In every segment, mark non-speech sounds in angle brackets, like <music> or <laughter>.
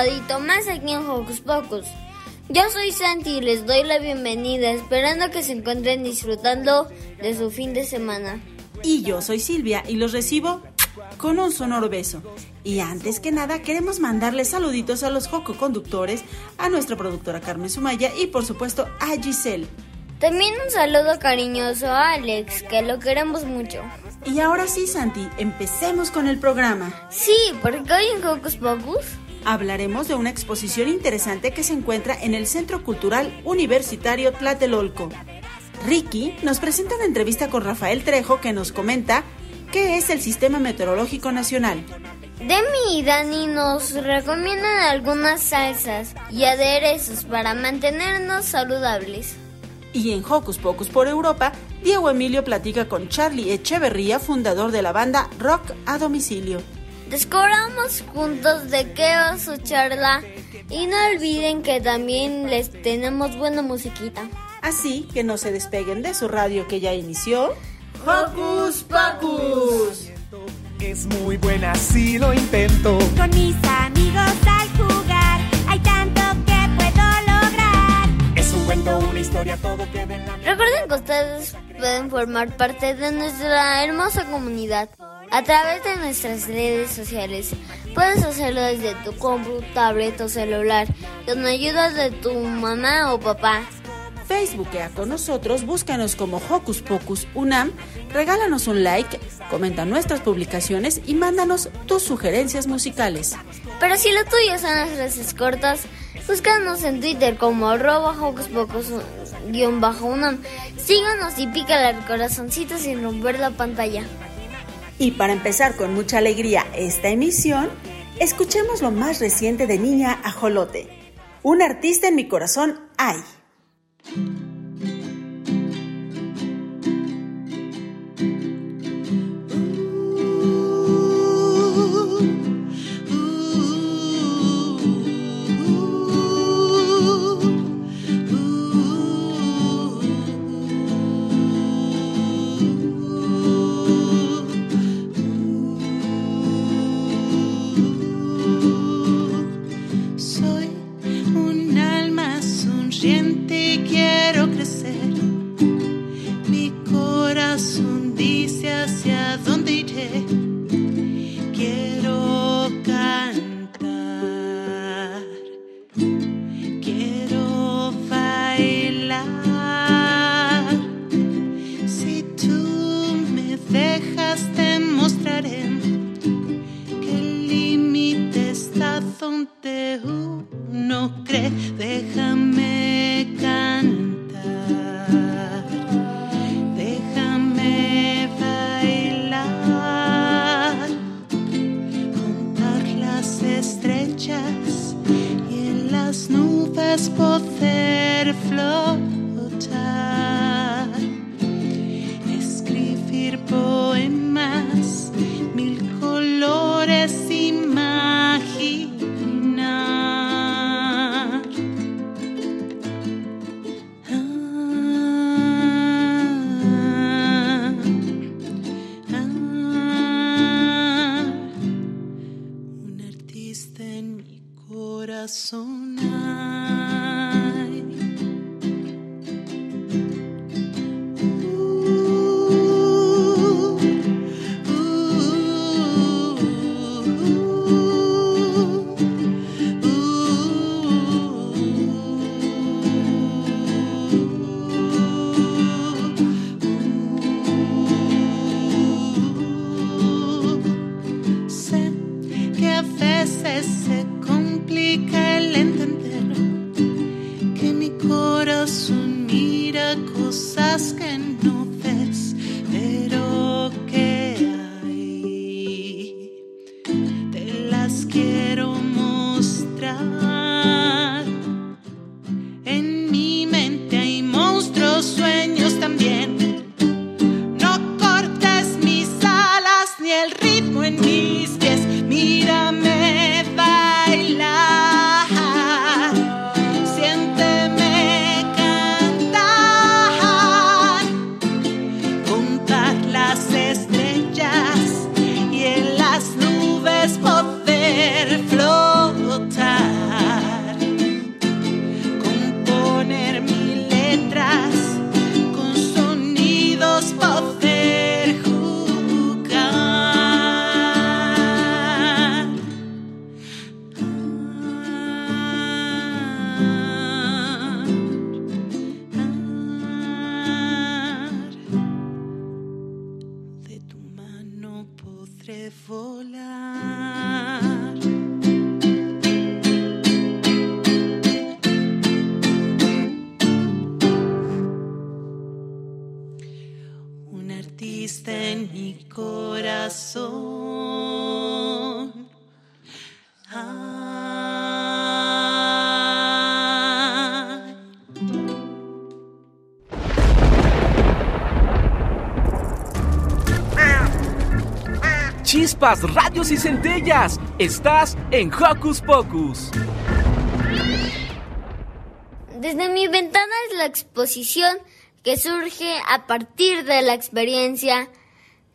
Sabadito más aquí en Hocus Pocus. Yo soy Santi y les doy la bienvenida, esperando que se encuentren disfrutando de su fin de semana. Y yo soy Silvia y los recibo con un sonoro beso. Y antes que nada, queremos mandarles saluditos a los Joco conductores, a nuestra productora Carmen Sumaya y por supuesto a Giselle. También un saludo cariñoso a Alex, que lo queremos mucho. Y ahora sí, Santi, empecemos con el programa. Sí, porque hoy en Hocus Pocus hablaremos de una exposición interesante que se encuentra en el Centro Cultural Universitario Tlatelolco. Ricky nos presenta una entrevista con Rafael Trejo que nos comenta qué es el Sistema Meteorológico Nacional. Demi y Dani nos recomiendan algunas salsas y aderezos para mantenernos saludables. Y en Hocus Pocus por Europa, Diego Emilio platica con Charlie Echeverría, fundador de la banda Rock a Domicilio. Descubramos juntos de qué va su charla y no olviden que también les tenemos buena musiquita. Así que no se despeguen de su radio que ya inició. ¡Hocus Pocus! Es muy buena si lo intento. Con mis amigos al jugar, hay tanto que puedo lograr. Es un cuento, una historia, todo queda en la Recuerden que ustedes pueden formar parte de nuestra hermosa comunidad a través de nuestras redes sociales. Puedes hacerlo desde tu compu, tablet o celular, con ayuda de tu mamá o papá. Facebookea con nosotros, búscanos como Hocus Pocus Unam, regálanos un like, comenta nuestras publicaciones y mándanos tus sugerencias musicales. Pero si lo tuyo son las frases cortas, búscanos en Twitter como arroba Hocus Pocus guion bajo Unam. Síganos y pícale al corazoncito sin romper la pantalla. Y para empezar con mucha alegría esta emisión, escuchemos lo más reciente de Niña Ajolote. Un artista en mi corazón hay. conozcan, no Chispas, radios y centellas. Estás en Hocus Pocus. Desde mi ventana es la exposición que surge a partir de la experiencia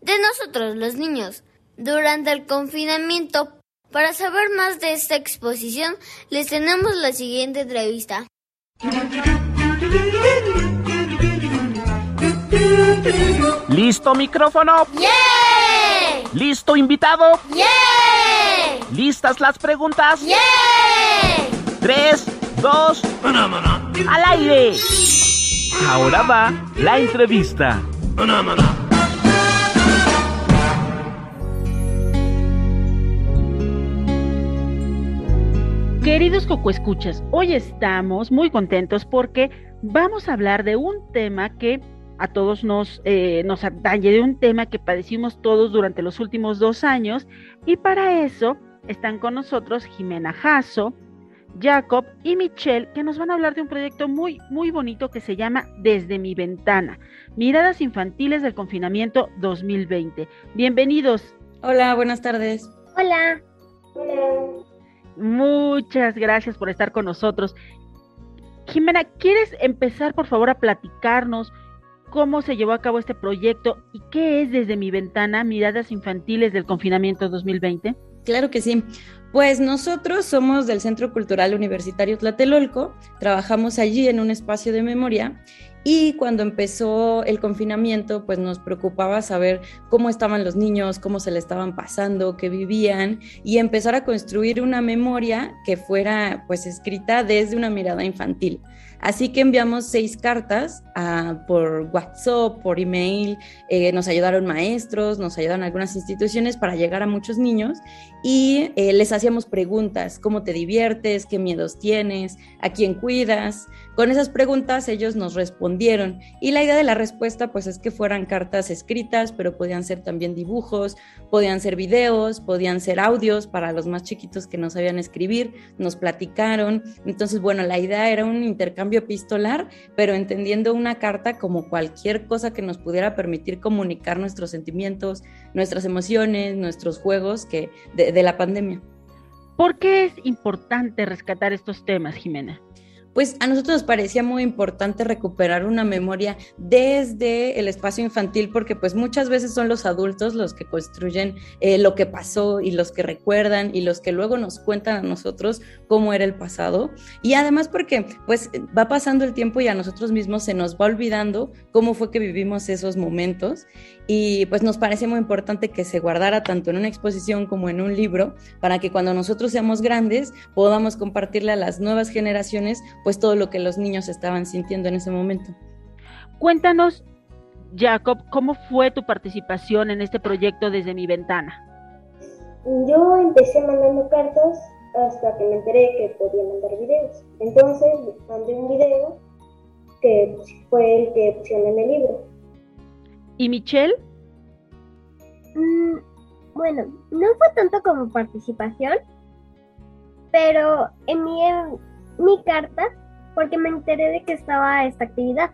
de nosotros los niños durante el confinamiento. Para saber más de esta exposición les tenemos la siguiente entrevista. ¿Listo micrófono? ¡Yeah! ¿Listo invitado? ¡Yeah! ¿Listas las preguntas? ¡Yeah! Tres, dos, al aire. Ahora va la entrevista. Queridos Escuchas, hoy estamos muy contentos porque vamos a hablar de un tema que a todos nos, eh, nos atañe, de un tema que padecimos todos durante los últimos dos años y para eso están con nosotros Jimena Jasso, Jacob y Michelle que nos van a hablar de un proyecto muy, muy bonito que se llama Desde mi ventana, Miradas Infantiles del Confinamiento 2020. Bienvenidos. Hola, buenas tardes. Hola. Muchas gracias por estar con nosotros. Jimena, ¿quieres empezar por favor a platicarnos cómo se llevó a cabo este proyecto y qué es desde mi ventana Miradas Infantiles del Confinamiento 2020? Claro que sí. Pues nosotros somos del Centro Cultural Universitario Tlatelolco, trabajamos allí en un espacio de memoria y cuando empezó el confinamiento, pues nos preocupaba saber cómo estaban los niños, cómo se le estaban pasando, qué vivían y empezar a construir una memoria que fuera pues escrita desde una mirada infantil. Así que enviamos seis cartas uh, por WhatsApp, por email, eh, nos ayudaron maestros, nos ayudaron algunas instituciones para llegar a muchos niños y eh, les hacíamos preguntas, ¿cómo te diviertes? ¿Qué miedos tienes? ¿A quién cuidas? Con esas preguntas ellos nos respondieron y la idea de la respuesta pues es que fueran cartas escritas, pero podían ser también dibujos, podían ser videos, podían ser audios para los más chiquitos que no sabían escribir, nos platicaron. Entonces, bueno, la idea era un intercambio epistolar, pero entendiendo una carta como cualquier cosa que nos pudiera permitir comunicar nuestros sentimientos, nuestras emociones, nuestros juegos que de la pandemia. ¿Por qué es importante rescatar estos temas, Jimena? Pues a nosotros nos parecía muy importante recuperar una memoria desde el espacio infantil, porque pues muchas veces son los adultos los que construyen eh, lo que pasó y los que recuerdan y los que luego nos cuentan a nosotros cómo era el pasado. Y además porque pues va pasando el tiempo y a nosotros mismos se nos va olvidando cómo fue que vivimos esos momentos y pues nos parece muy importante que se guardara tanto en una exposición como en un libro para que cuando nosotros seamos grandes podamos compartirle a las nuevas generaciones pues todo lo que los niños estaban sintiendo en ese momento. Cuéntanos, Jacob, ¿cómo fue tu participación en este proyecto desde mi ventana? Yo empecé mandando cartas hasta que me enteré que podía mandar videos. Entonces mandé un video que fue el que pusieron en el libro. ¿Y Michelle? Mm, bueno, no fue tanto como participación, pero envié mi carta porque me enteré de que estaba esta actividad.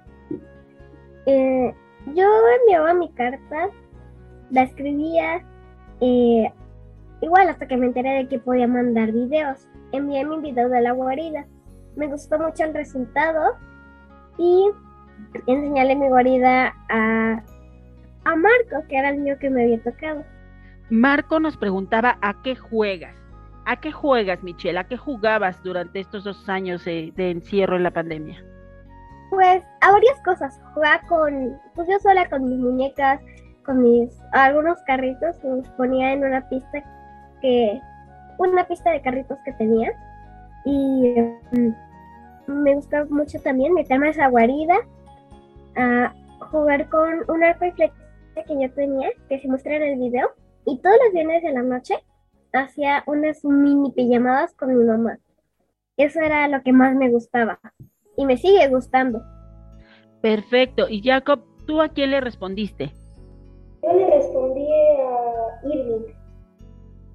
Eh, yo enviaba mi carta, la escribía, eh, igual hasta que me enteré de que podía mandar videos. Envié mi video de la guarida. Me gustó mucho el resultado y enseñarle mi guarida a, a Marco, que era el mío que me había tocado. Marco nos preguntaba a qué juegas. ¿A qué juegas, Michelle? ¿A qué jugabas durante estos dos años de, de encierro en la pandemia? Pues a varias cosas. Jugaba con, pues yo sola con mis muñecas, con mis algunos carritos que los ponía en una pista que, una pista de carritos que tenía. Y um, me gustaba mucho también meterme a esa guarida, a jugar con un arco y flecha que yo tenía, que se muestra en el video, Y todos los viernes de la noche hacía unas mini pijamadas con mi mamá. Eso era lo que más me gustaba y me sigue gustando. Perfecto. Y Jacob, ¿tú a quién le respondiste? Yo le respondí a Irving.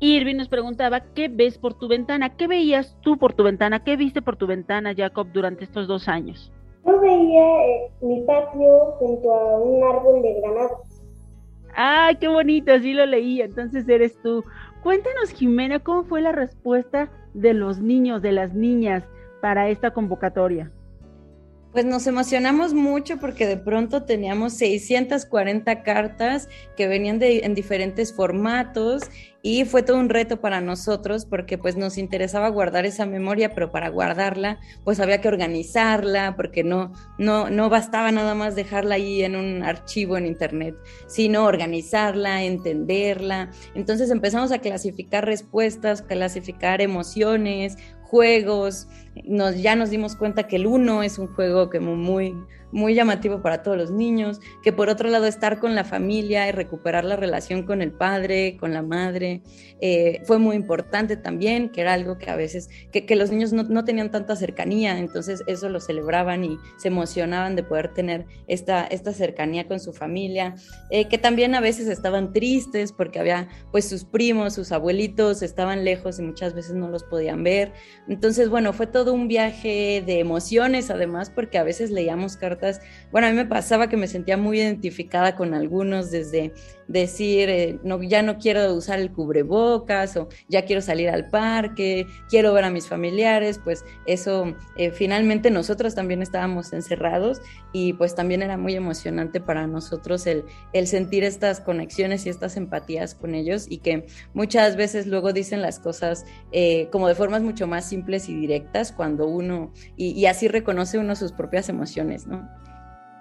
Irving nos preguntaba, ¿qué ves por tu ventana? ¿Qué veías tú por tu ventana? ¿Qué viste por tu ventana, Jacob, durante estos dos años? Yo veía eh, mi patio junto a un árbol de granados. ¡Ay, qué bonito! Así lo leí, entonces eres tú. Cuéntanos, Jimena, ¿cómo fue la respuesta de los niños, de las niñas para esta convocatoria? Pues nos emocionamos mucho porque de pronto teníamos 640 cartas que venían de, en diferentes formatos y fue todo un reto para nosotros porque pues nos interesaba guardar esa memoria, pero para guardarla pues había que organizarla porque no, no, no bastaba nada más dejarla ahí en un archivo en internet, sino organizarla, entenderla. Entonces empezamos a clasificar respuestas, clasificar emociones, juegos, nos, ya nos dimos cuenta que el uno es un juego que muy, muy llamativo para todos los niños, que por otro lado estar con la familia y recuperar la relación con el padre, con la madre, eh, fue muy importante también, que era algo que a veces, que, que los niños no, no, tenían tanta cercanía, entonces eso lo celebraban y se emocionaban de poder tener esta, esta cercanía con su familia, eh, que también a veces estaban tristes porque había pues sus primos, sus abuelitos estaban lejos y muchas veces no los podían ver, entonces bueno, fue todo un viaje de emociones además porque a veces leíamos cartas, bueno, a mí me pasaba que me sentía muy identificada con algunos desde decir, eh, ya no quiero usar el cubrebocas o ya quiero salir al parque, quiero ver a mis familiares, pues eso eh, finalmente nosotros también estábamos encerrados y pues también era muy emocionante para nosotros el, el sentir estas conexiones y estas empatías con ellos y que muchas veces luego dicen las cosas eh, como de formas mucho más simples y directas cuando uno, y, y así reconoce uno sus propias emociones, ¿no?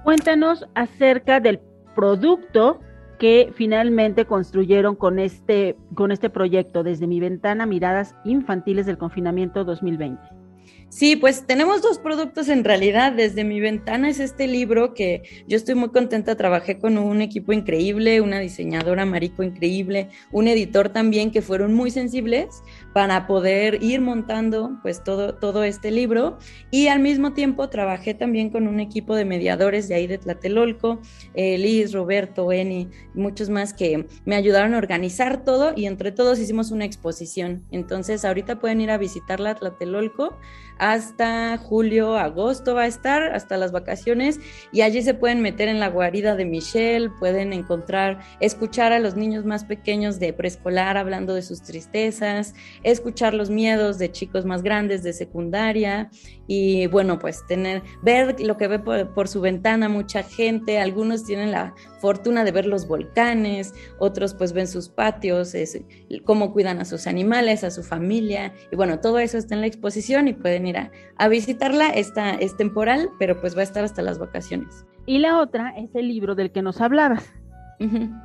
Cuéntanos acerca del producto que finalmente construyeron con este, con este proyecto, desde mi ventana, miradas infantiles del confinamiento 2020. Sí, pues tenemos dos productos en realidad. Desde mi ventana es este libro que yo estoy muy contenta. Trabajé con un equipo increíble, una diseñadora marico increíble, un editor también que fueron muy sensibles para poder ir montando pues todo, todo este libro. Y al mismo tiempo trabajé también con un equipo de mediadores de ahí de Tlatelolco, eh, Liz, Roberto, Eni, muchos más que me ayudaron a organizar todo y entre todos hicimos una exposición. Entonces ahorita pueden ir a visitarla a Tlatelolco hasta julio, agosto va a estar, hasta las vacaciones, y allí se pueden meter en la guarida de Michelle, pueden encontrar, escuchar a los niños más pequeños de preescolar hablando de sus tristezas, escuchar los miedos de chicos más grandes de secundaria, y bueno, pues tener, ver lo que ve por, su ventana mucha gente, algunos tienen la fortuna de ver los volcanes, otros pues ven sus patios, es, cómo cuidan a sus animales, a su familia, y bueno, todo eso está en la exposición y pueden ir a, visitarla, esta es temporal, pero pues va a estar hasta las vacaciones. Y la otra es el libro del que nos hablabas. Uh -huh.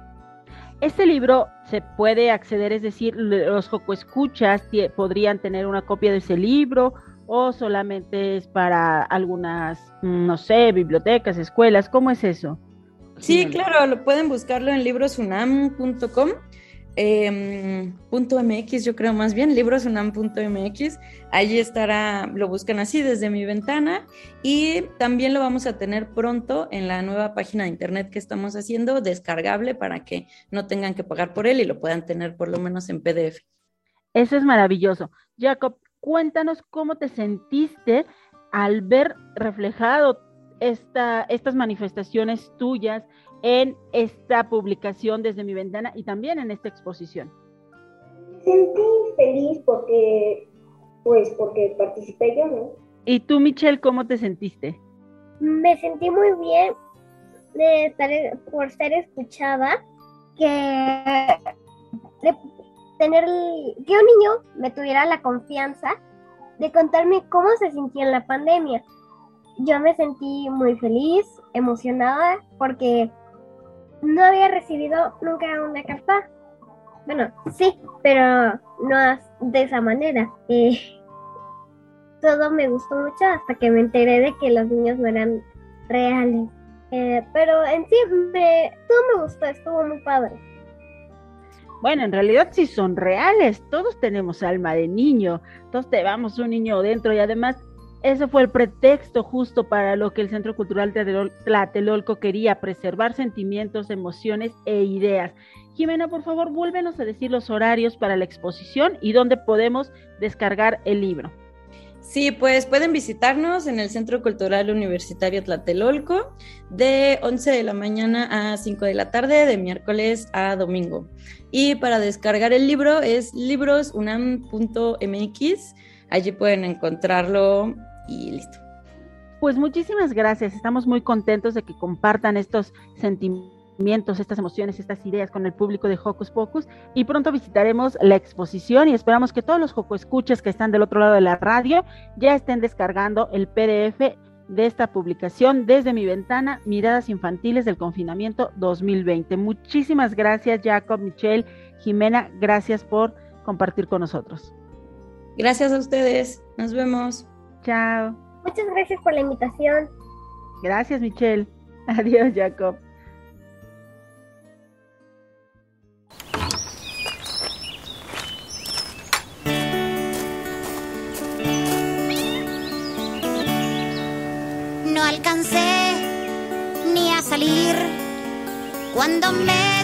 Este libro se puede acceder, es decir, los Joco Escuchas podrían tener una copia de ese libro o solamente es para algunas, no sé, bibliotecas, escuelas, ¿cómo es eso? Sí, claro, lo pueden buscarlo en librosunam.com. Eh, punto .mx, yo creo más bien, librosunam.mx. Allí estará, lo buscan así desde mi ventana y también lo vamos a tener pronto en la nueva página de internet que estamos haciendo, descargable para que no tengan que pagar por él y lo puedan tener por lo menos en PDF. Eso es maravilloso. Jacob, cuéntanos cómo te sentiste al ver reflejado esta, estas manifestaciones tuyas en esta publicación desde mi ventana y también en esta exposición? Sentí feliz porque, pues, porque participé yo, ¿no? ¿Y tú, Michelle, cómo te sentiste? Me sentí muy bien de estar, por ser escuchada, que de tener, que un niño me tuviera la confianza de contarme cómo se sintió en la pandemia. Yo me sentí muy feliz, emocionada, porque no había recibido nunca una carta. Bueno, sí, pero no de esa manera. <laughs> Todo me gustó mucho hasta que me enteré de que los niños no eran reales. Eh, pero en sí, me, todo me gustó, estuvo muy padre. Bueno, en realidad sí son reales. Todos tenemos alma de niño. Todos llevamos un niño dentro y además ese fue el pretexto justo para lo que el Centro Cultural Tlatelolco quería, preservar sentimientos, emociones e ideas. Jimena, por favor, vuélvenos a decir los horarios para la exposición y dónde podemos descargar el libro. Sí, pues pueden visitarnos en el Centro Cultural Universitario Tlatelolco de 11 de la mañana a 5 de la tarde, de miércoles a domingo. Y para descargar el libro es librosunam.mx. Allí pueden encontrarlo y listo. Pues muchísimas gracias. Estamos muy contentos de que compartan estos sentimientos, estas emociones, estas ideas con el público de Hocus Pocus y pronto visitaremos la exposición y esperamos que todos los Joco Escuchas que están del otro lado de la radio ya estén descargando el PDF de esta publicación desde mi ventana, Miradas Infantiles del Confinamiento 2020. Muchísimas gracias, Jacob, Michelle, Jimena, gracias por compartir con nosotros. Gracias a ustedes, nos vemos. Chao. Muchas gracias por la invitación. Gracias, Michelle. <laughs> Adiós, Jacob. No alcancé ni a salir cuando me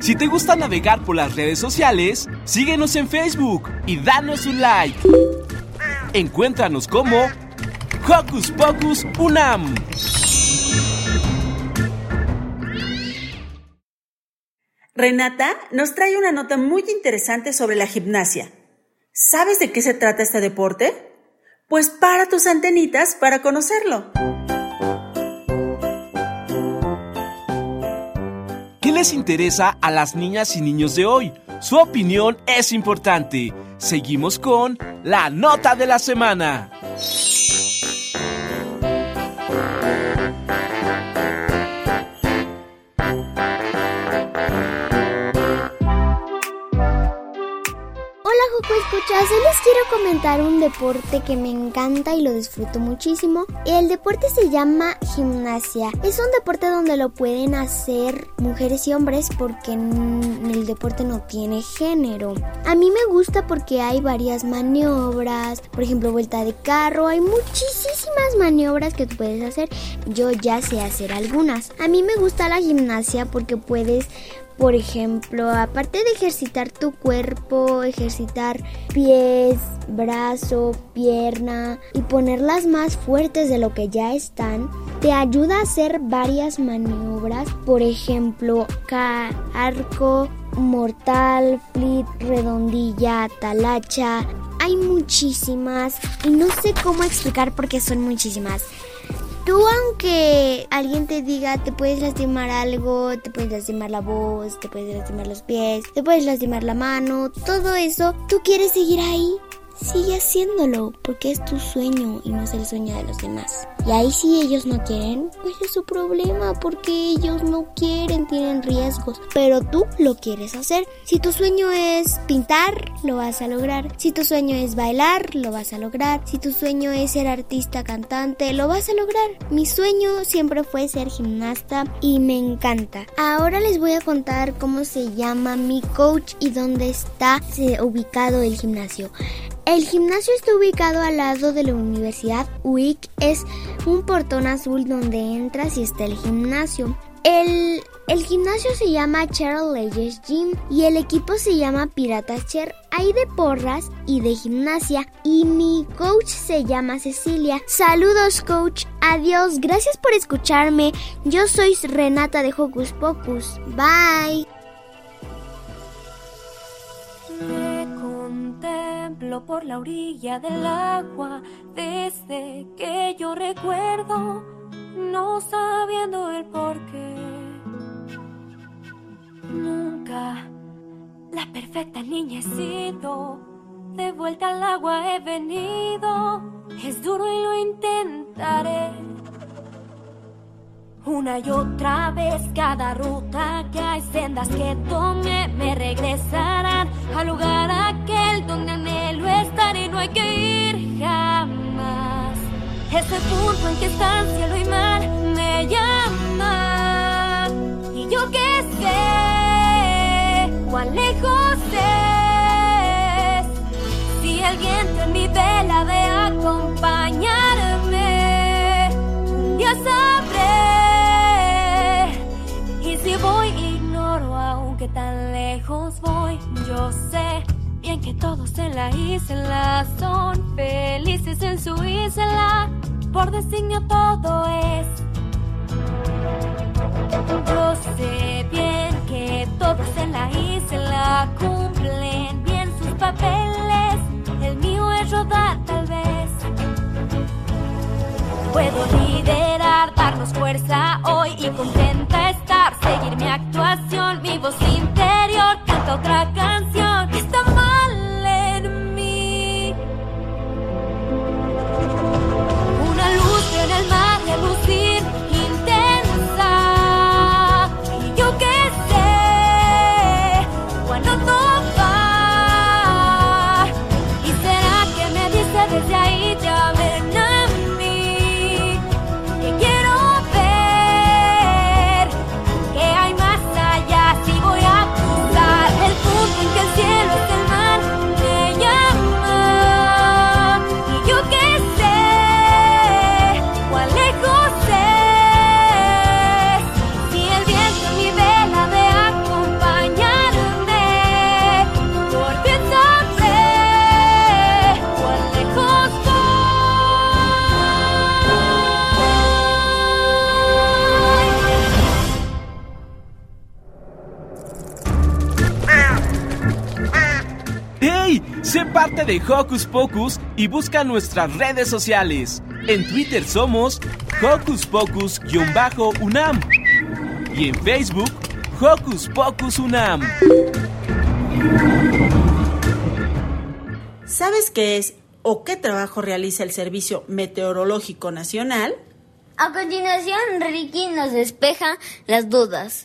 Si te gusta navegar por las redes sociales, síguenos en Facebook y danos un like. Encuéntranos como Hocus Pocus Unam. Renata nos trae una nota muy interesante sobre la gimnasia. ¿Sabes de qué se trata este deporte? Pues para tus antenitas para conocerlo. Les interesa a las niñas y niños de hoy? Su opinión es importante. Seguimos con la nota de la semana. Escuchas, hoy les quiero comentar un deporte que me encanta y lo disfruto muchísimo. El deporte se llama gimnasia. Es un deporte donde lo pueden hacer mujeres y hombres porque el deporte no tiene género. A mí me gusta porque hay varias maniobras, por ejemplo vuelta de carro, hay muchísimas maniobras que tú puedes hacer. Yo ya sé hacer algunas. A mí me gusta la gimnasia porque puedes por ejemplo, aparte de ejercitar tu cuerpo, ejercitar pies, brazo, pierna y ponerlas más fuertes de lo que ya están, te ayuda a hacer varias maniobras, por ejemplo, arco, mortal, flip, redondilla, talacha. Hay muchísimas y no sé cómo explicar porque son muchísimas. Tú aunque alguien te diga te puedes lastimar algo, te puedes lastimar la voz, te puedes lastimar los pies, te puedes lastimar la mano, todo eso, tú quieres seguir ahí sigue haciéndolo porque es tu sueño y no es el sueño de los demás. Y ahí si ellos no quieren, pues es su problema porque ellos no quieren, tienen riesgos, pero tú lo quieres hacer. Si tu sueño es pintar, lo vas a lograr. Si tu sueño es bailar, lo vas a lograr. Si tu sueño es ser artista, cantante, lo vas a lograr. Mi sueño siempre fue ser gimnasta y me encanta. Ahora les voy a contar cómo se llama mi coach y dónde está ubicado el gimnasio. El gimnasio está ubicado al lado de la Universidad UIC. Es un portón azul donde entras y está el gimnasio. El, el gimnasio se llama Cheryl Leyes Gym y el equipo se llama Piratas Cher. Hay de porras y de gimnasia y mi coach se llama Cecilia. Saludos coach, adiós, gracias por escucharme. Yo soy Renata de Hocus Pocus. Bye. Por la orilla del agua desde que yo recuerdo, no sabiendo el por qué. Nunca la perfecta niña he sido, de vuelta al agua he venido, es duro y lo intentaré. Una y otra vez. Cada ruta que hay sendas que tome me regresarán al lugar aquel donde anhelo estar y no hay que ir jamás. Ese punto en que están cielo y mar me llaman y yo que sé cuán lejos es. Si el viento en mi vela de acompañarme Yo sé bien que todos en la isla son felices en su isla. Por designio todo es. Yo sé bien que todos en la isla cumplen bien sus papeles. El mío es rodar tal vez. Puedo liderar, darnos fuerza hoy y contenta estar, seguir mi actuación, mi voz interior, otra canción. De Hocus Pocus y busca nuestras redes sociales. En Twitter somos Hocus Pocus-UNAM y en Facebook Hocus Pocus UNAM. ¿Sabes qué es o qué trabajo realiza el Servicio Meteorológico Nacional? A continuación, Ricky nos despeja las dudas.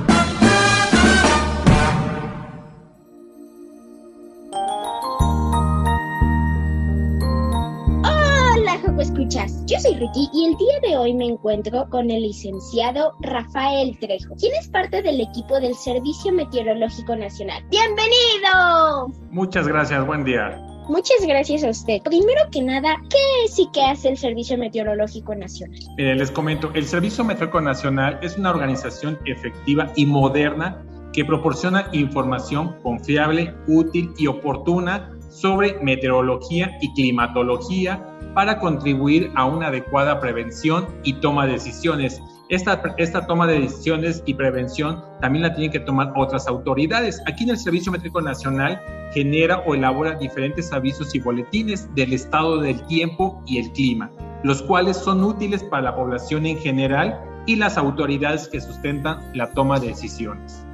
Yo soy Ricky y el día de hoy me encuentro con el licenciado Rafael Trejo, quien es parte del equipo del Servicio Meteorológico Nacional. ¡Bienvenido! Muchas gracias, buen día. Muchas gracias a usted. Primero que nada, ¿qué es y qué hace el Servicio Meteorológico Nacional? Eh, les comento, el Servicio Meteorológico Nacional es una organización efectiva y moderna que proporciona información confiable, útil y oportuna sobre meteorología y climatología para contribuir a una adecuada prevención y toma de decisiones. Esta, esta toma de decisiones y prevención también la tienen que tomar otras autoridades. Aquí en el Servicio Métrico Nacional genera o elabora diferentes avisos y boletines del estado del tiempo y el clima, los cuales son útiles para la población en general y las autoridades que sustentan la toma de decisiones.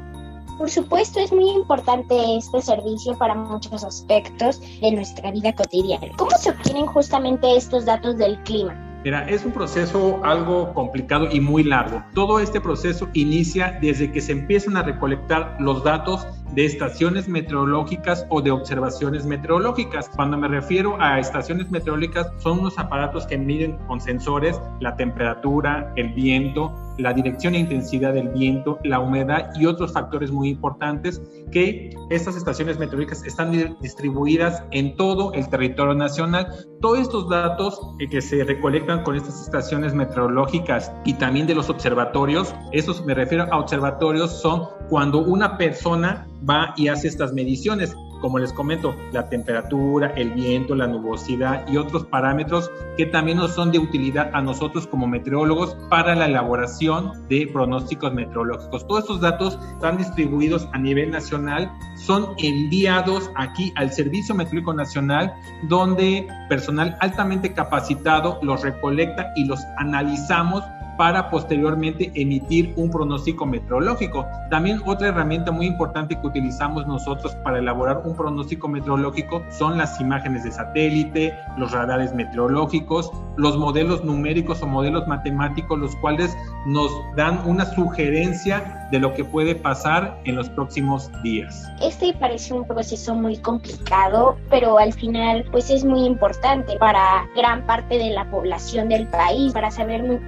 Por supuesto, es muy importante este servicio para muchos aspectos de nuestra vida cotidiana. ¿Cómo se obtienen justamente estos datos del clima? Mira, es un proceso algo complicado y muy largo. Todo este proceso inicia desde que se empiezan a recolectar los datos de estaciones meteorológicas o de observaciones meteorológicas. Cuando me refiero a estaciones meteorológicas, son unos aparatos que miden con sensores la temperatura, el viento, la dirección e intensidad del viento, la humedad y otros factores muy importantes que estas estaciones meteorológicas están distribuidas en todo el territorio nacional. Todos estos datos que se recolectan con estas estaciones meteorológicas y también de los observatorios, esos me refiero a observatorios, son cuando una persona va y hace estas mediciones como les comento, la temperatura, el viento, la nubosidad y otros parámetros que también nos son de utilidad a nosotros como meteorólogos para la elaboración de pronósticos meteorológicos. Todos estos datos están distribuidos a nivel nacional, son enviados aquí al Servicio Meteorológico Nacional, donde personal altamente capacitado los recolecta y los analizamos para posteriormente emitir un pronóstico meteorológico. También otra herramienta muy importante que utilizamos nosotros para elaborar un pronóstico meteorológico son las imágenes de satélite, los radares meteorológicos, los modelos numéricos o modelos matemáticos, los cuales nos dan una sugerencia de lo que puede pasar en los próximos días. Este parece un proceso muy complicado, pero al final pues es muy importante para gran parte de la población del país, para saber muy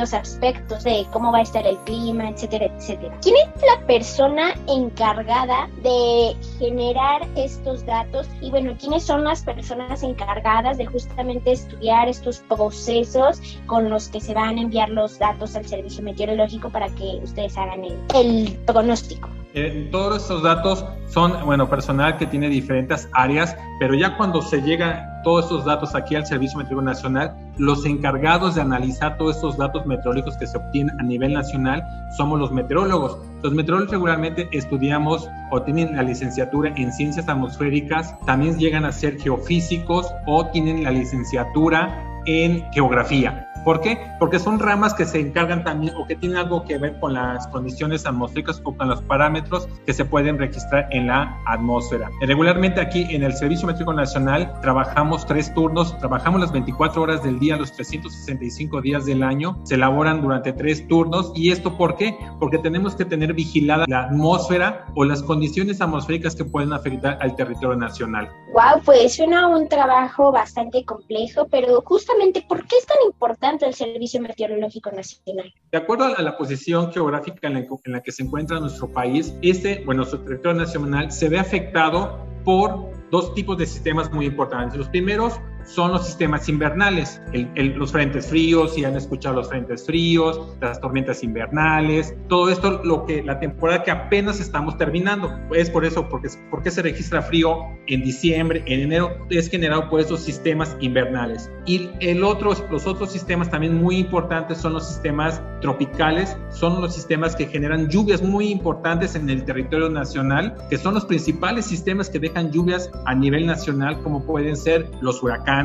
aspectos de cómo va a estar el clima, etcétera, etcétera. ¿Quién es la persona encargada de generar estos datos? Y bueno, ¿quiénes son las personas encargadas de justamente estudiar estos procesos con los que se van a enviar los datos al servicio meteorológico para que ustedes hagan el, el pronóstico? Eh, todos estos datos son, bueno, personal que tiene diferentes áreas, pero ya cuando se llegan todos estos datos aquí al Servicio Meteorológico Nacional, los encargados de analizar todos estos datos meteorológicos que se obtienen a nivel nacional somos los meteorólogos. Los meteorólogos regularmente estudiamos o tienen la licenciatura en ciencias atmosféricas, también llegan a ser geofísicos o tienen la licenciatura en geografía. ¿Por qué? Porque son ramas que se encargan también o que tienen algo que ver con las condiciones atmosféricas o con los parámetros que se pueden registrar en la atmósfera. Regularmente aquí en el Servicio Métrico Nacional trabajamos tres turnos, trabajamos las 24 horas del día, los 365 días del año, se elaboran durante tres turnos y esto ¿por qué? Porque tenemos que tener vigilada la atmósfera o las condiciones atmosféricas que pueden afectar al territorio nacional. Wow, pues suena un trabajo bastante complejo, pero justamente ¿por qué es tan importante el Servicio Meteorológico Nacional? De acuerdo a la posición geográfica en la, en la que se encuentra nuestro país, este, bueno, nuestro territorio nacional se ve afectado por dos tipos de sistemas muy importantes. Los primeros son los sistemas invernales, los frentes fríos, si han escuchado los frentes fríos, las tormentas invernales, todo esto, lo que la temporada que apenas estamos terminando. Es por eso, porque, porque se registra frío en diciembre, en enero, es generado por esos sistemas invernales. Y el otro, los otros sistemas también muy importantes son los sistemas tropicales, son los sistemas que generan lluvias muy importantes en el territorio nacional, que son los principales sistemas que dejan lluvias a nivel nacional, como pueden ser los huracanes,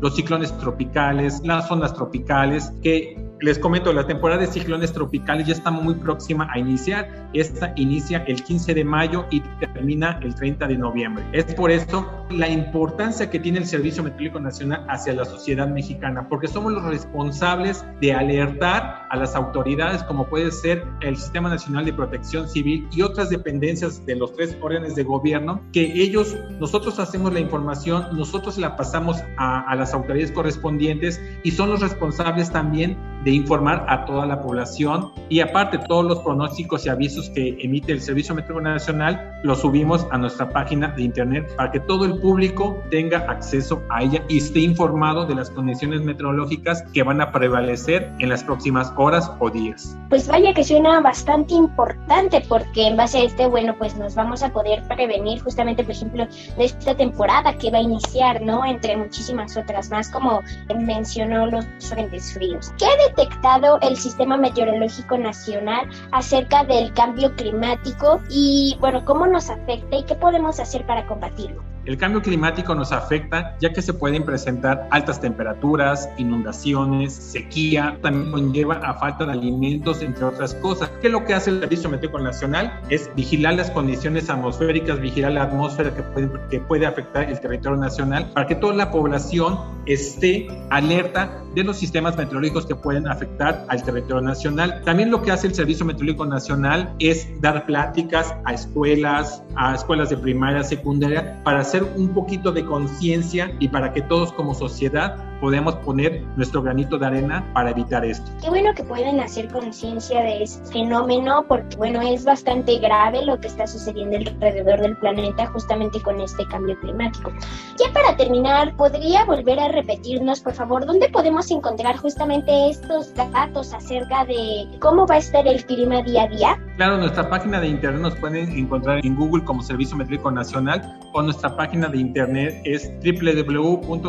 los ciclones tropicales, las zonas tropicales, que les comento, la temporada de ciclones tropicales ya está muy próxima a iniciar. Esta inicia el 15 de mayo y termina el 30 de noviembre. Es por esto la importancia que tiene el Servicio Meteorológico Nacional hacia la sociedad mexicana, porque somos los responsables de alertar a las autoridades, como puede ser el Sistema Nacional de Protección Civil y otras dependencias de los tres órdenes de gobierno, que ellos, nosotros hacemos la información, nosotros la pasamos a, a las autoridades correspondientes y son los responsables también de informar a toda la población y aparte todos los pronósticos y avisos que emite el Servicio Meteorológico Nacional los subimos a nuestra página de internet para que todo el público tenga acceso a ella y esté informado de las condiciones meteorológicas que van a prevalecer en las próximas horas o días. Pues vaya que suena bastante importante porque en base a este, bueno, pues nos vamos a poder prevenir justamente, por ejemplo, de esta temporada que va a iniciar, ¿no? Entre muchísimas otras más, como mencionó los frentes fríos. ¿Qué detectado el Sistema Meteorológico Nacional acerca del cambio climático y, bueno, cómo nos afecta y qué podemos hacer para combatirlo? El cambio climático nos afecta ya que se pueden presentar altas temperaturas, inundaciones, sequía, también conlleva a falta de alimentos, entre otras cosas. ¿Qué es lo que hace el Servicio Meteorológico Nacional? Es vigilar las condiciones atmosféricas, vigilar la atmósfera que puede, que puede afectar el territorio nacional para que toda la población esté alerta de los sistemas meteorológicos que pueden afectar al territorio nacional. También lo que hace el Servicio Meteorológico Nacional es dar pláticas a escuelas, a escuelas de primaria, secundaria, para hacer un poquito de conciencia y para que todos como sociedad podemos poner nuestro granito de arena para evitar esto. Qué bueno que pueden hacer conciencia de este fenómeno porque bueno, es bastante grave lo que está sucediendo alrededor del planeta justamente con este cambio climático. Ya para terminar, ¿podría volver a repetirnos, por favor, dónde podemos encontrar justamente estos datos acerca de cómo va a estar el clima día a día? Claro, nuestra página de internet nos pueden encontrar en Google como Servicio Meteorológico Nacional o nuestra página de internet es www.smn.gov.mx.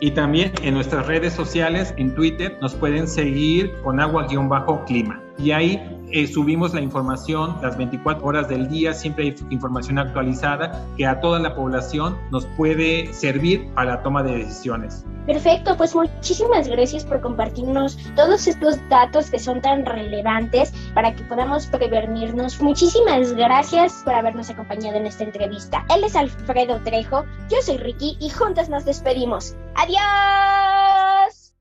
Y también en nuestras redes sociales, en Twitter, nos pueden seguir con agua-clima. Y ahí eh, subimos la información las 24 horas del día, siempre hay información actualizada que a toda la población nos puede servir para la toma de decisiones. Perfecto, pues muchísimas gracias por compartirnos todos estos datos que son tan relevantes para que podamos prevenirnos. Muchísimas gracias por habernos acompañado en esta entrevista. Él es Alfredo Trejo, yo soy Ricky y juntas nos despedimos. ¡Adiós!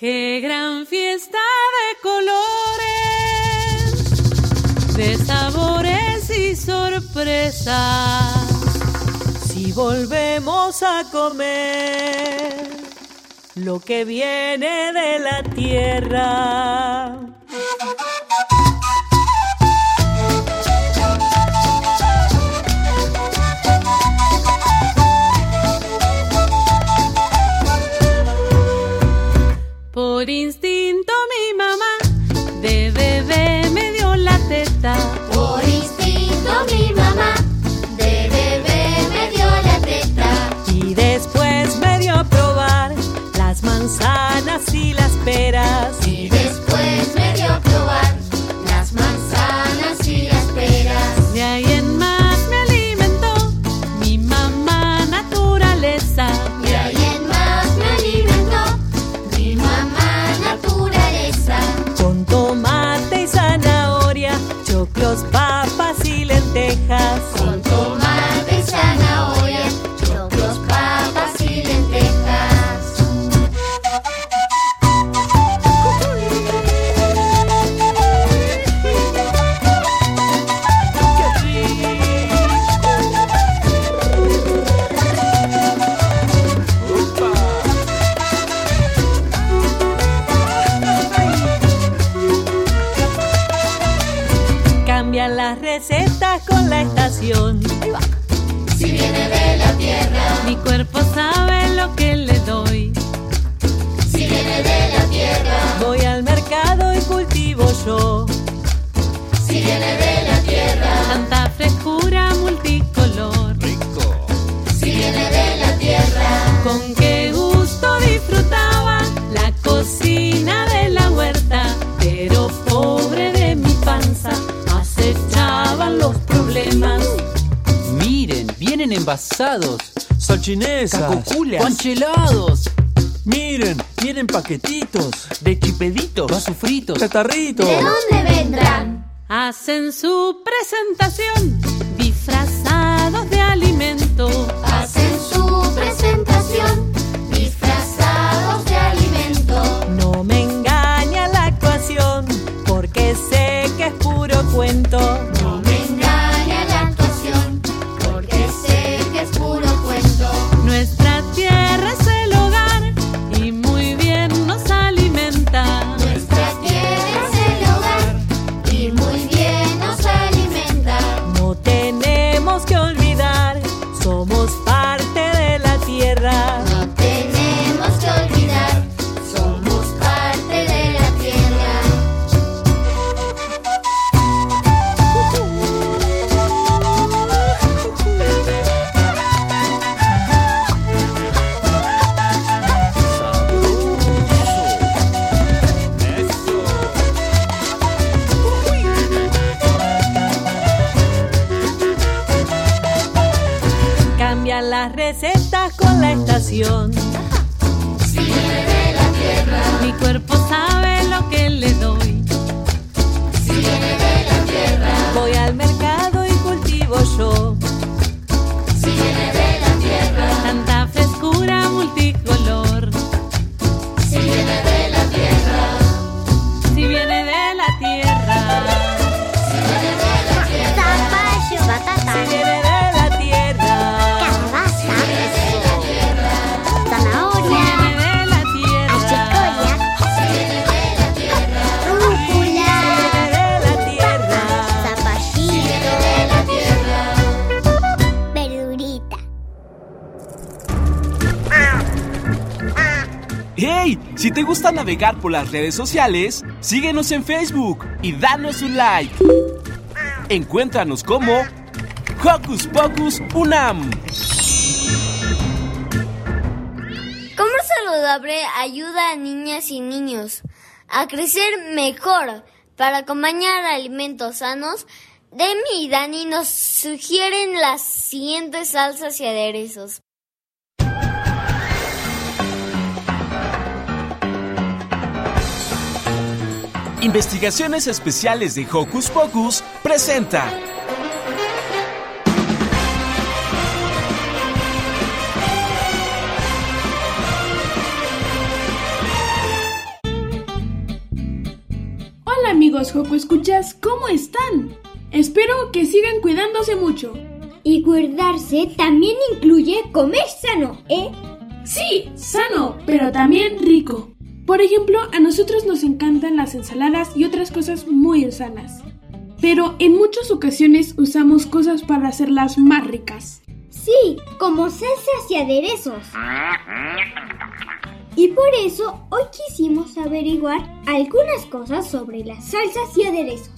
¡Qué gran fiesta de colores, de sabores y sorpresas! Si volvemos a comer lo que viene de la tierra. Y las peras. Y Panchelados, Miren, vienen paquetitos. De chipeditos. Vasos fritos. catarritos. ¿de dónde vendrán? Hacen su presentación navegar por las redes sociales, síguenos en Facebook y danos un like. Encuéntranos como Hocus Pocus Unam. Comer saludable ayuda a niñas y niños a crecer mejor. Para acompañar alimentos sanos, Demi y Dani nos sugieren las siguientes salsas y aderezos. Investigaciones Especiales de Hocus Pocus presenta. Hola amigos Joco Escuchas, ¿cómo están? Espero que sigan cuidándose mucho. Y cuidarse también incluye comer sano, ¿eh? Sí, sano, pero también rico. Por ejemplo, a nosotros nos encantan las ensaladas y otras cosas muy sanas. Pero en muchas ocasiones usamos cosas para hacerlas más ricas. Sí, como salsas y aderezos. Y por eso hoy quisimos averiguar algunas cosas sobre las salsas y aderezos.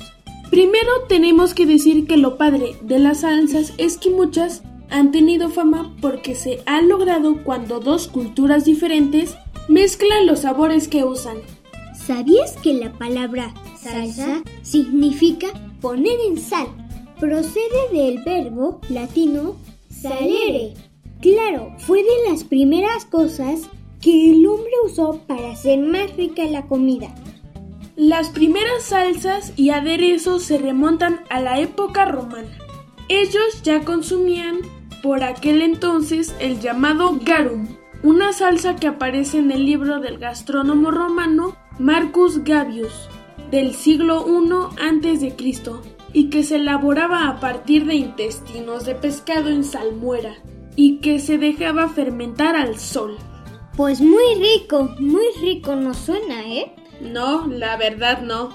Primero tenemos que decir que lo padre de las salsas es que muchas han tenido fama porque se ha logrado cuando dos culturas diferentes mezclan los sabores que usan. ¿Sabías que la palabra salsa significa poner en sal? Procede del verbo latino salere. Claro, fue de las primeras cosas que el hombre usó para hacer más rica la comida. Las primeras salsas y aderezos se remontan a la época romana. Ellos ya consumían por aquel entonces el llamado garum, una salsa que aparece en el libro del gastrónomo romano Marcus Gavius del siglo I a.C. y que se elaboraba a partir de intestinos de pescado en salmuera y que se dejaba fermentar al sol. Pues muy rico, muy rico nos suena, ¿eh? No, la verdad no.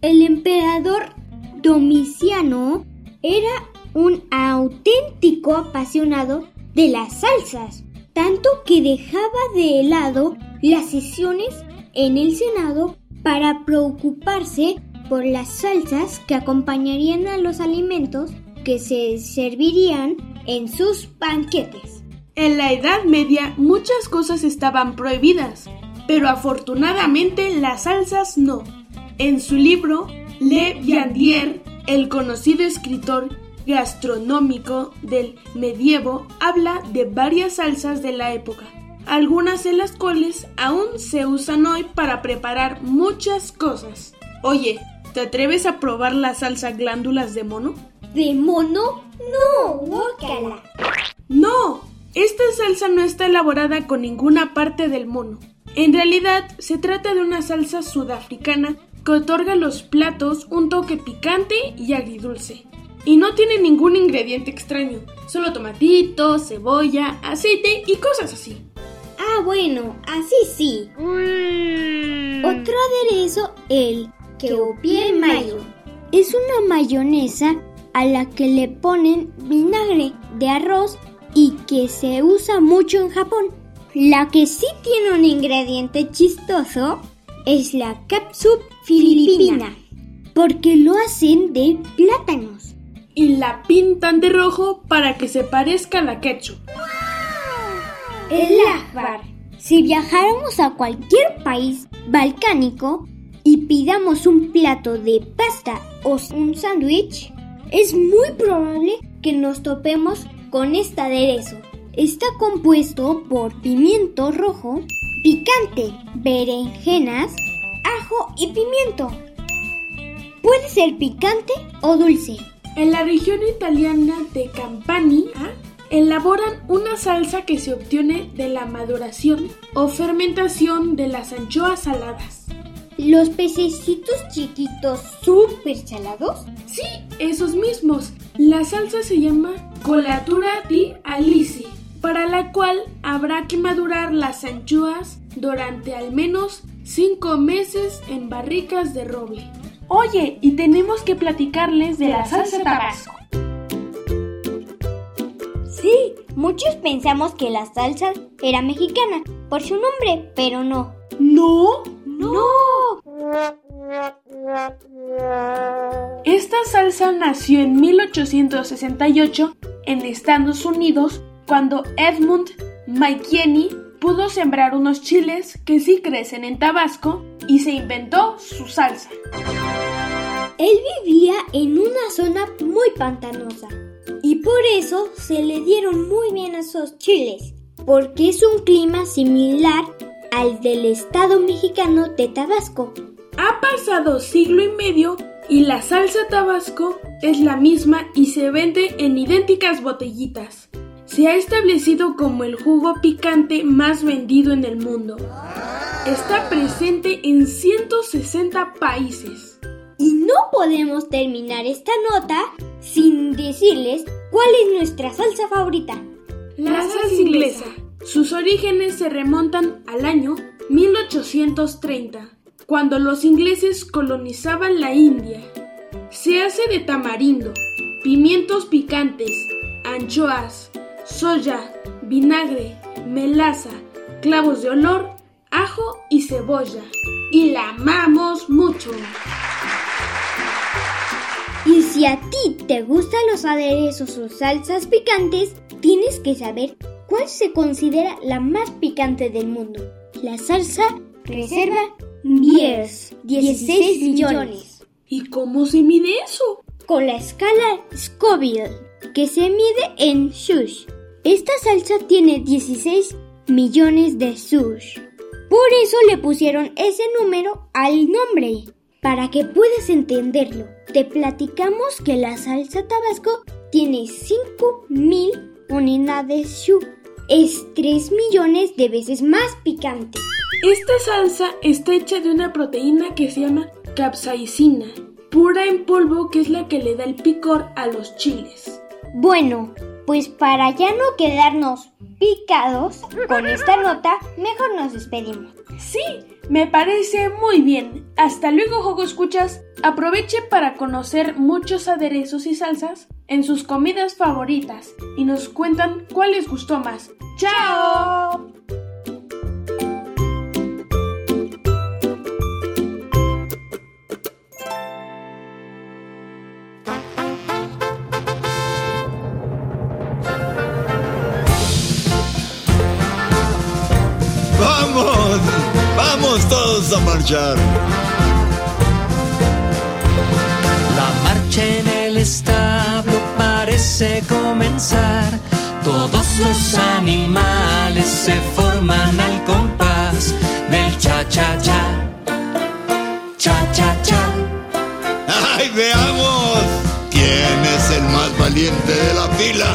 El emperador Domiciano era un auténtico apasionado de las salsas, tanto que dejaba de lado las sesiones en el Senado para preocuparse por las salsas que acompañarían a los alimentos que se servirían en sus banquetes. En la Edad Media muchas cosas estaban prohibidas, pero afortunadamente las salsas no. En su libro, Le Viandier, el conocido escritor gastronómico del medievo habla de varias salsas de la época, algunas de las cuales aún se usan hoy para preparar muchas cosas. Oye, ¿te atreves a probar la salsa glándulas de mono? ¿De mono? No, guácala. No, esta salsa no está elaborada con ninguna parte del mono. En realidad, se trata de una salsa sudafricana que otorga a los platos un toque picante y agridulce. Y no tiene ningún ingrediente extraño, solo tomatito, cebolla, aceite y cosas así. Ah, bueno, así sí. Otro aderezo, el Keopie Mayo. Es una mayonesa a la que le ponen vinagre de arroz y que se usa mucho en Japón. La que sí tiene un ingrediente chistoso es la capsup filipina, porque lo hacen de plátanos. Y la pintan de rojo para que se parezca a la ketchup. El akbar. Si viajáramos a cualquier país balcánico y pidamos un plato de pasta o un sándwich, es muy probable que nos topemos con este aderezo. Está compuesto por pimiento rojo, picante, berenjenas, ajo y pimiento. Puede ser picante o dulce. En la región italiana de Campania elaboran una salsa que se obtiene de la maduración o fermentación de las anchoas saladas. ¿Los pececitos chiquitos súper salados? Sí, esos mismos. La salsa se llama colatura di alici, para la cual habrá que madurar las anchoas durante al menos 5 meses en barricas de roble. Oye, y tenemos que platicarles de la salsa tabasco. Sí, muchos pensamos que la salsa era mexicana por su nombre, pero no. ¿No? ¡No! Esta salsa nació en 1868 en Estados Unidos cuando Edmund McKinney pudo sembrar unos chiles que sí crecen en Tabasco y se inventó su salsa. Él vivía en una zona muy pantanosa y por eso se le dieron muy bien esos chiles, porque es un clima similar al del estado mexicano de Tabasco. Ha pasado siglo y medio y la salsa tabasco es la misma y se vende en idénticas botellitas. Se ha establecido como el jugo picante más vendido en el mundo. Está presente en 160 países. Y no podemos terminar esta nota sin decirles cuál es nuestra salsa favorita. La salsa inglesa. Sus orígenes se remontan al año 1830, cuando los ingleses colonizaban la India. Se hace de tamarindo, pimientos picantes, anchoas, soya, vinagre, melaza, clavos de olor, ajo y cebolla. Y la amamos mucho. Y si a ti te gustan los aderezos o salsas picantes, tienes que saber cuál se considera la más picante del mundo. La salsa Reserva Biers, 16 millones. ¿Y cómo se mide eso? Con la escala Scoville, que se mide en shush. Esta salsa tiene 16 millones de shush. Por eso le pusieron ese número al nombre, para que puedas entenderlo. Te platicamos que la salsa tabasco tiene 5000 unidades shu. Es 3 millones de veces más picante. Esta salsa está hecha de una proteína que se llama capsaicina, pura en polvo que es la que le da el picor a los chiles. Bueno, Pues para ya no quedarnos picados con esta nota, mejor nos despedimos. Sí, me parece muy bien. Hasta luego, Jogo Escuchas. Aproveche para conocer muchos aderezos y salsas en sus comidas favoritas y nos cuentan cuál les gustó más. ¡Chao! ¡Vamos todos a marchar! La marcha en el establo parece comenzar. Todos los animales se forman al compás del cha-cha-cha. Cha-cha-cha. ¡Ay, veamos! ¿Quién es el más valiente de la fila?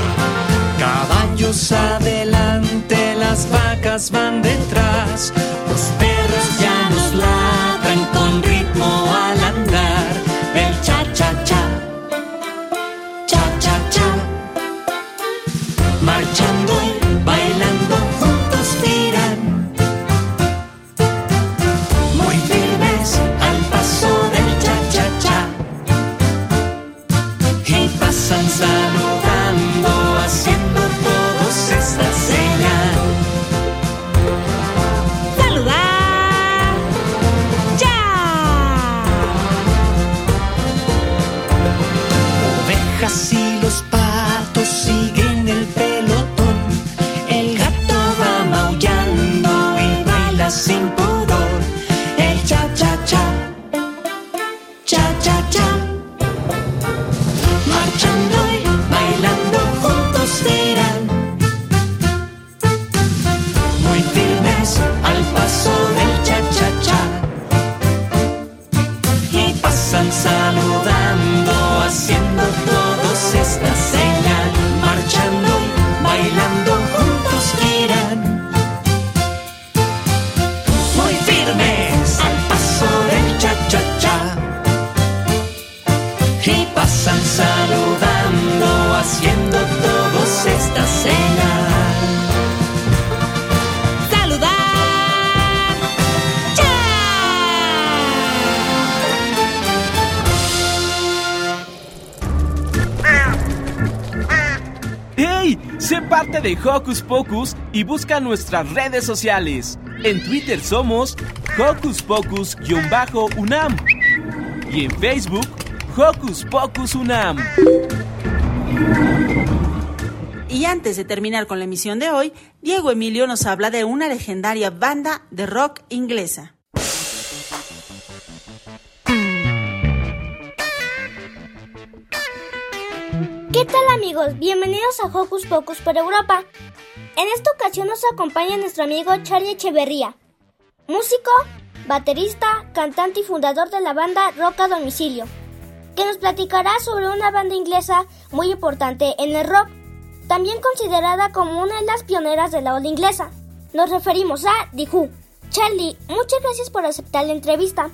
Caballos adelante, las vacas van detrás. Con ritmo al de Hocus Pocus y busca nuestras redes sociales. En Twitter somos Hocus Pocus-UNAM y en Facebook Hocus Pocus UNAM. Y antes de terminar con la emisión de hoy, Diego Emilio nos habla de una legendaria banda de rock inglesa. ¿Qué tal amigos? Bienvenidos a Hocus Pocus por Europa. En esta ocasión nos acompaña nuestro amigo Charlie Echeverría, músico, baterista, cantante y fundador de la banda Rock a Domicilio, que nos platicará sobre una banda inglesa muy importante en el rock, también considerada como una de las pioneras de la ola inglesa. Nos referimos a The Who. Charlie, muchas gracias por aceptar la entrevista.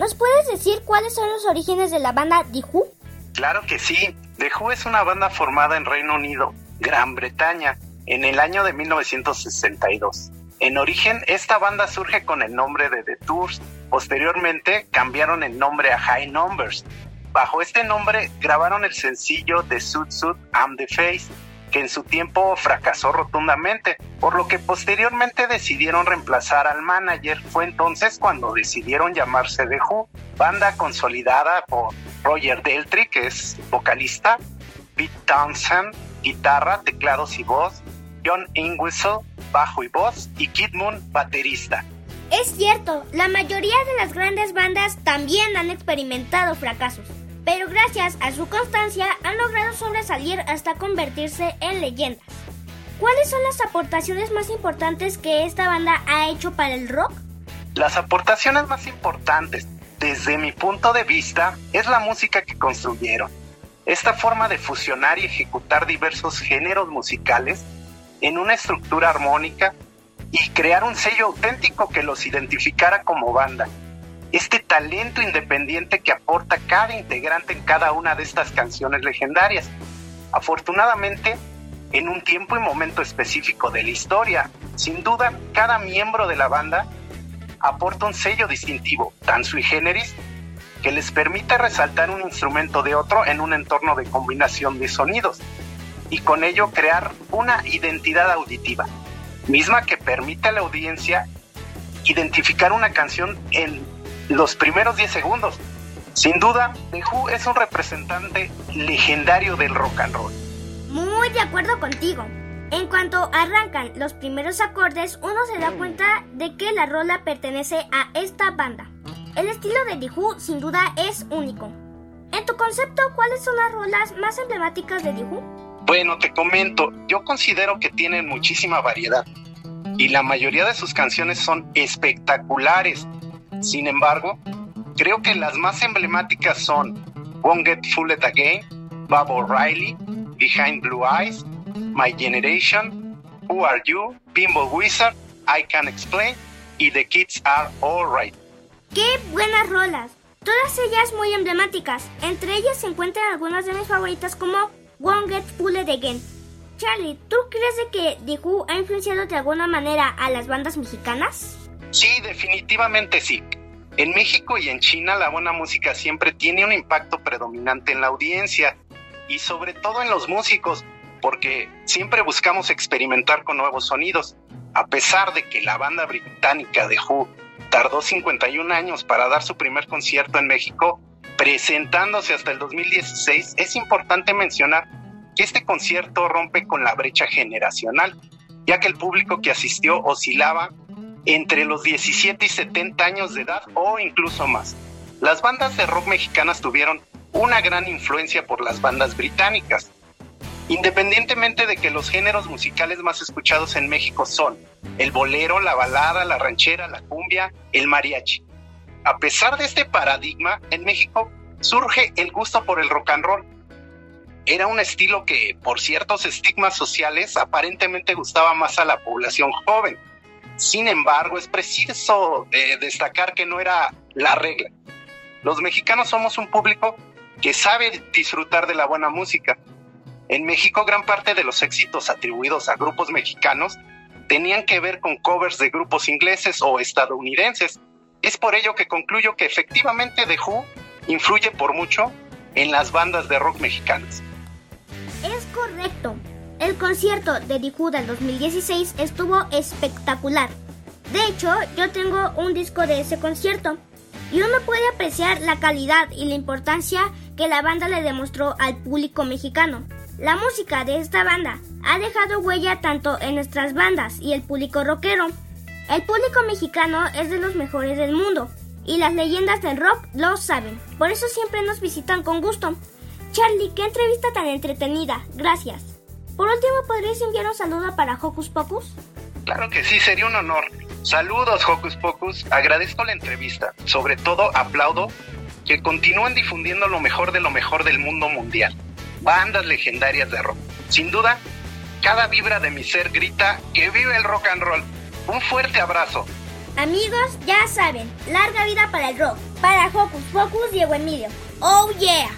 ¿Nos puedes decir cuáles son los orígenes de la banda The Who? Claro que sí. The Who es una banda formada en Reino Unido, Gran Bretaña, en el año de 1962. En origen, esta banda surge con el nombre de The Tours. Posteriormente, cambiaron el nombre a High Numbers. Bajo este nombre, grabaron el sencillo The Suit Suit I'm the Face, que en su tiempo fracasó rotundamente, por lo que posteriormente decidieron reemplazar al manager. Fue entonces cuando decidieron llamarse The Who, banda consolidada por Roger Deltry, que es vocalista, Pete Townsend, guitarra, teclados y voz, John Ingwissel, bajo y voz, y Kid Moon, baterista. Es cierto, la mayoría de las grandes bandas también han experimentado fracasos, pero gracias a su constancia han logrado sobresalir hasta convertirse en leyendas. ¿Cuáles son las aportaciones más importantes que esta banda ha hecho para el rock? Las aportaciones más importantes, desde mi punto de vista, es la música que construyeron. Esta forma de fusionar y ejecutar diversos géneros musicales en una estructura armónica y crear un sello auténtico que los identificara como banda. Este talento independiente que aporta cada integrante en cada una de estas canciones legendarias. Afortunadamente, en un tiempo y momento específico de la historia. Sin duda, cada miembro de la banda aporta un sello distintivo, tan sui generis, que les permite resaltar un instrumento de otro en un entorno de combinación de sonidos y con ello crear una identidad auditiva, misma que permite a la audiencia identificar una canción en los primeros 10 segundos. Sin duda, The Who es un representante legendario del rock and roll. Muy de acuerdo contigo. En cuanto arrancan los primeros acordes, uno se da cuenta de que la rola pertenece a esta banda. El estilo de The Who sin duda es único. En tu concepto, ¿cuáles son las rolas más emblemáticas de The Who? Bueno, te comento, yo considero que tienen muchísima variedad y la mayoría de sus canciones son espectaculares. Sin embargo, creo que las más emblemáticas son Won't Get Fooled Again, Bob O'Reilly, Behind Blue Eyes, My Generation, Who Are You, Bimbo Wizard, I Can Explain y The Kids Are Alright. ¡Qué buenas rolas! Todas ellas muy emblemáticas. Entre ellas se encuentran algunas de mis favoritas como Won't Get Fooled Again. Charlie, ¿tú crees de que The Who ha influenciado de alguna manera a las bandas mexicanas? Sí, definitivamente sí. En México y en China la buena música siempre tiene un impacto predominante en la audiencia y sobre todo en los músicos, porque siempre buscamos experimentar con nuevos sonidos. A pesar de que la banda británica de Who tardó 51 años para dar su primer concierto en México, presentándose hasta el 2016, es importante mencionar que este concierto rompe con la brecha generacional, ya que el público que asistió oscilaba entre los 17 y 70 años de edad o incluso más. Las bandas de rock mexicanas tuvieron una gran influencia por las bandas británicas, independientemente de que los géneros musicales más escuchados en México son el bolero, la balada, la ranchera, la cumbia, el mariachi. A pesar de este paradigma, en México surge el gusto por el rock and roll. Era un estilo que, por ciertos estigmas sociales, aparentemente gustaba más a la población joven. Sin embargo, es preciso eh, destacar que no era la regla. Los mexicanos somos un público que sabe disfrutar de la buena música. En México, gran parte de los éxitos atribuidos a grupos mexicanos tenían que ver con covers de grupos ingleses o estadounidenses. Es por ello que concluyo que efectivamente The Who influye por mucho en las bandas de rock mexicanas. Es correcto. El concierto de The Who del 2016 estuvo espectacular. De hecho, yo tengo un disco de ese concierto y uno puede apreciar la calidad y la importancia que la banda le demostró al público mexicano. La música de esta banda ha dejado huella tanto en nuestras bandas y el público rockero. El público mexicano es de los mejores del mundo y las leyendas del rock lo saben. Por eso siempre nos visitan con gusto. Charlie, qué entrevista tan entretenida. Gracias. Por último, ¿podrías enviar un saludo para Hocus Pocus? Claro que sí, sería un honor. Saludos, Hocus Pocus. Agradezco la entrevista. Sobre todo, aplaudo que continúen difundiendo lo mejor de lo mejor del mundo mundial. Bandas legendarias de rock. Sin duda, cada vibra de mi ser grita que vive el rock and roll. Un fuerte abrazo. Amigos, ya saben, larga vida para el rock. Para Hocus Pocus, Diego Emilio. Oh yeah.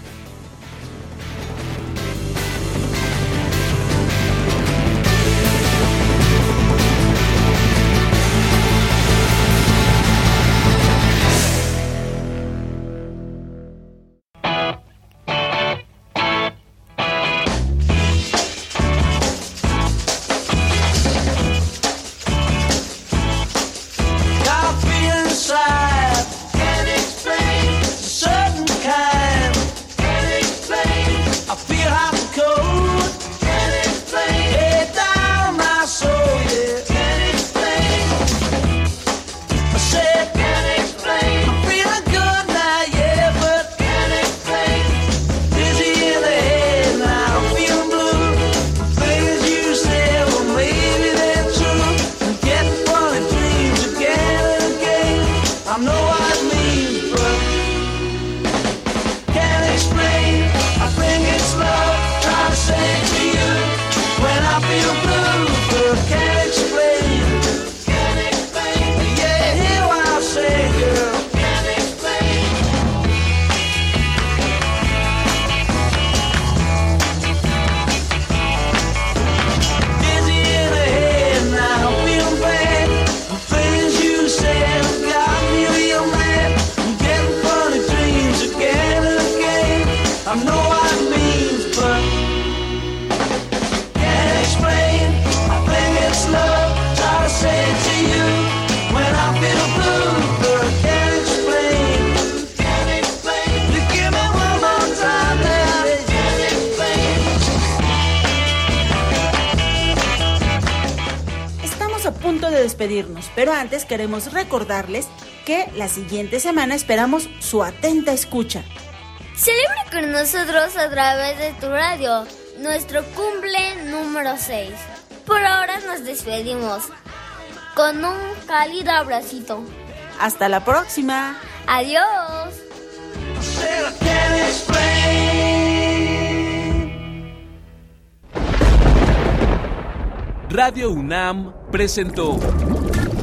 Pero antes queremos recordarles que la siguiente semana esperamos su atenta escucha. Celebra con nosotros a través de tu radio nuestro cumple número 6. Por ahora nos despedimos con un cálido abracito. Hasta la próxima. Adiós. Radio UNAM presentó